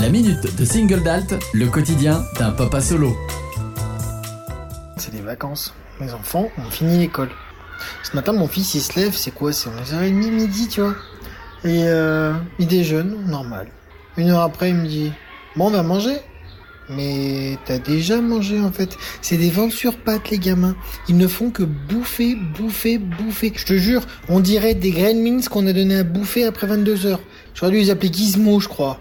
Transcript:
La minute de single d'Alt, le quotidien d'un papa solo. C'est des vacances. Mes enfants ont fini l'école. Ce matin, mon fils, il se lève, c'est quoi C'est 11h30, midi, tu vois. Et euh, il déjeune, normal. Une heure après, il me dit Bon, on va manger mais t'as déjà mangé en fait. C'est des ventes sur pattes les gamins. Ils ne font que bouffer, bouffer, bouffer. Je te jure, on dirait des graines minces qu'on a donné à bouffer après 22 heures. J'aurais dû les appeler gizmo, je crois.